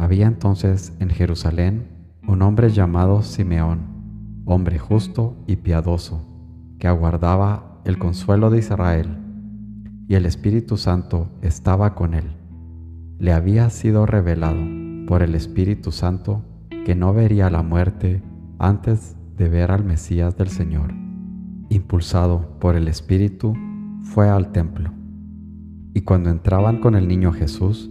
Había entonces en Jerusalén un hombre llamado Simeón, hombre justo y piadoso, que aguardaba el consuelo de Israel, y el Espíritu Santo estaba con él. Le había sido revelado por el Espíritu Santo que no vería la muerte antes de ver al Mesías del Señor. Impulsado por el Espíritu, fue al templo. Y cuando entraban con el niño Jesús,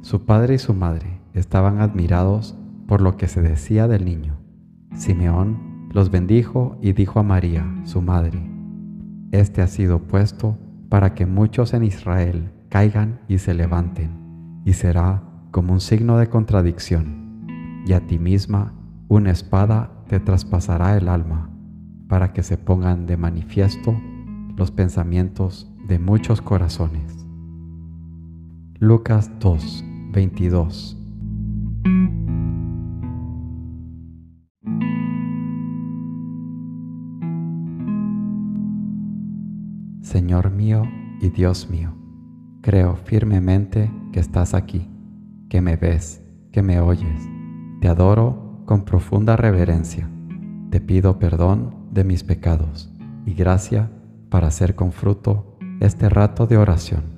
Su padre y su madre estaban admirados por lo que se decía del niño. Simeón los bendijo y dijo a María, su madre, Este ha sido puesto para que muchos en Israel caigan y se levanten, y será como un signo de contradicción, y a ti misma una espada te traspasará el alma, para que se pongan de manifiesto los pensamientos de muchos corazones. Lucas 2, 22. Señor mío y Dios mío, creo firmemente que estás aquí, que me ves, que me oyes. Te adoro con profunda reverencia. Te pido perdón de mis pecados y gracia para hacer con fruto este rato de oración.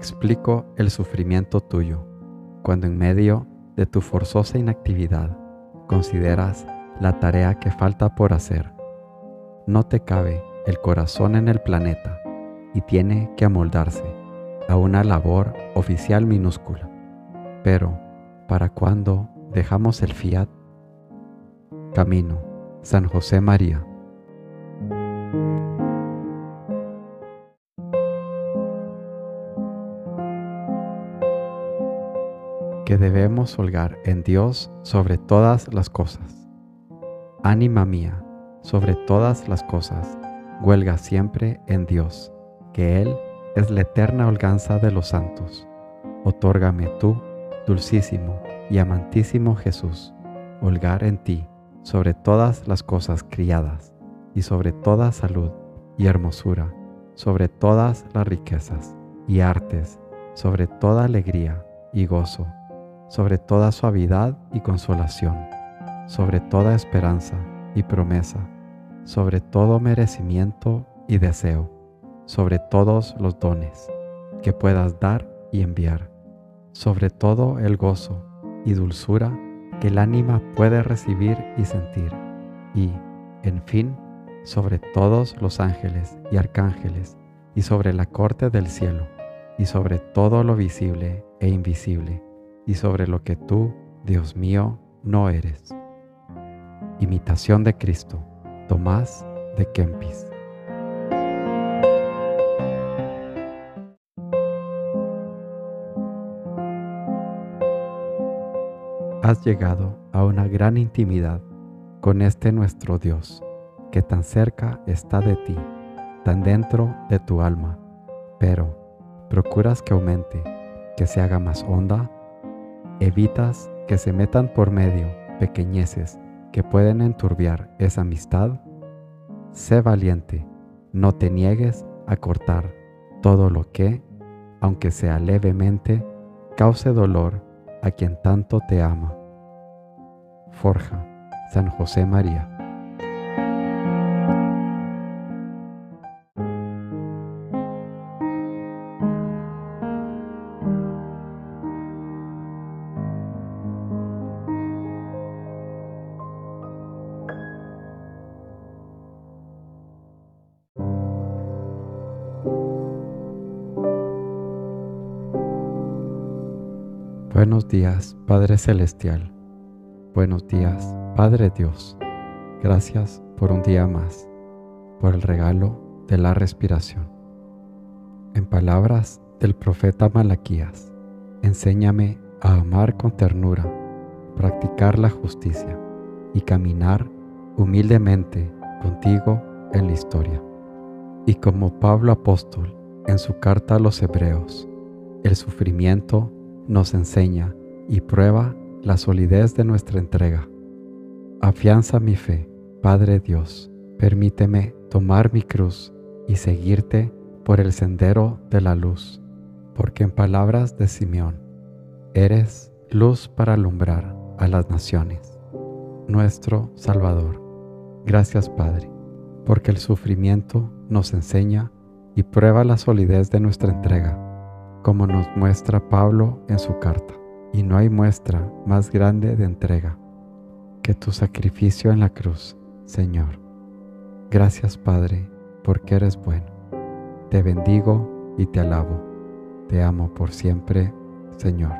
Explico el sufrimiento tuyo, cuando en medio de tu forzosa inactividad consideras la tarea que falta por hacer. No te cabe el corazón en el planeta y tiene que amoldarse a una labor oficial minúscula. Pero, ¿para cuándo dejamos el fiat? Camino, San José María. Que debemos holgar en Dios sobre todas las cosas. Ánima mía, sobre todas las cosas, huelga siempre en Dios, que Él es la eterna holganza de los santos. Otórgame tú, dulcísimo y amantísimo Jesús, holgar en ti sobre todas las cosas criadas, y sobre toda salud y hermosura, sobre todas las riquezas y artes, sobre toda alegría y gozo sobre toda suavidad y consolación, sobre toda esperanza y promesa, sobre todo merecimiento y deseo, sobre todos los dones que puedas dar y enviar, sobre todo el gozo y dulzura que el ánima puede recibir y sentir, y, en fin, sobre todos los ángeles y arcángeles, y sobre la corte del cielo, y sobre todo lo visible e invisible y sobre lo que tú, Dios mío, no eres. Imitación de Cristo, Tomás de Kempis. Has llegado a una gran intimidad con este nuestro Dios, que tan cerca está de ti, tan dentro de tu alma, pero procuras que aumente, que se haga más honda evitas que se metan por medio pequeñeces que pueden enturbiar esa amistad, sé valiente, no te niegues a cortar todo lo que, aunque sea levemente, cause dolor a quien tanto te ama. Forja, San José María. Buenos días, Padre Celestial. Buenos días, Padre Dios. Gracias por un día más, por el regalo de la respiración. En palabras del profeta Malaquías, enséñame a amar con ternura, practicar la justicia y caminar humildemente contigo en la historia. Y como Pablo apóstol en su carta a los hebreos, el sufrimiento nos enseña y prueba la solidez de nuestra entrega. Afianza mi fe, Padre Dios, permíteme tomar mi cruz y seguirte por el sendero de la luz, porque en palabras de Simeón, eres luz para alumbrar a las naciones, nuestro Salvador. Gracias Padre, porque el sufrimiento nos enseña y prueba la solidez de nuestra entrega como nos muestra Pablo en su carta. Y no hay muestra más grande de entrega que tu sacrificio en la cruz, Señor. Gracias Padre, porque eres bueno. Te bendigo y te alabo. Te amo por siempre, Señor.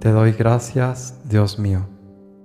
Te doy gracias, Dios mío